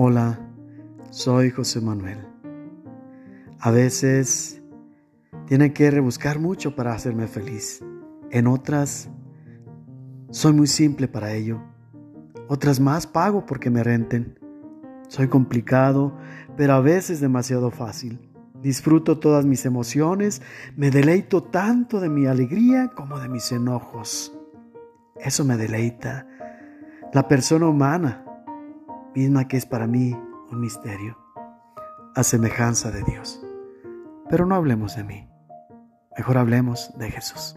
Hola, soy José Manuel. A veces tiene que rebuscar mucho para hacerme feliz. En otras, soy muy simple para ello. Otras más pago porque me renten. Soy complicado, pero a veces demasiado fácil. Disfruto todas mis emociones, me deleito tanto de mi alegría como de mis enojos. Eso me deleita. La persona humana misma que es para mí un misterio, a semejanza de Dios. Pero no hablemos de mí, mejor hablemos de Jesús.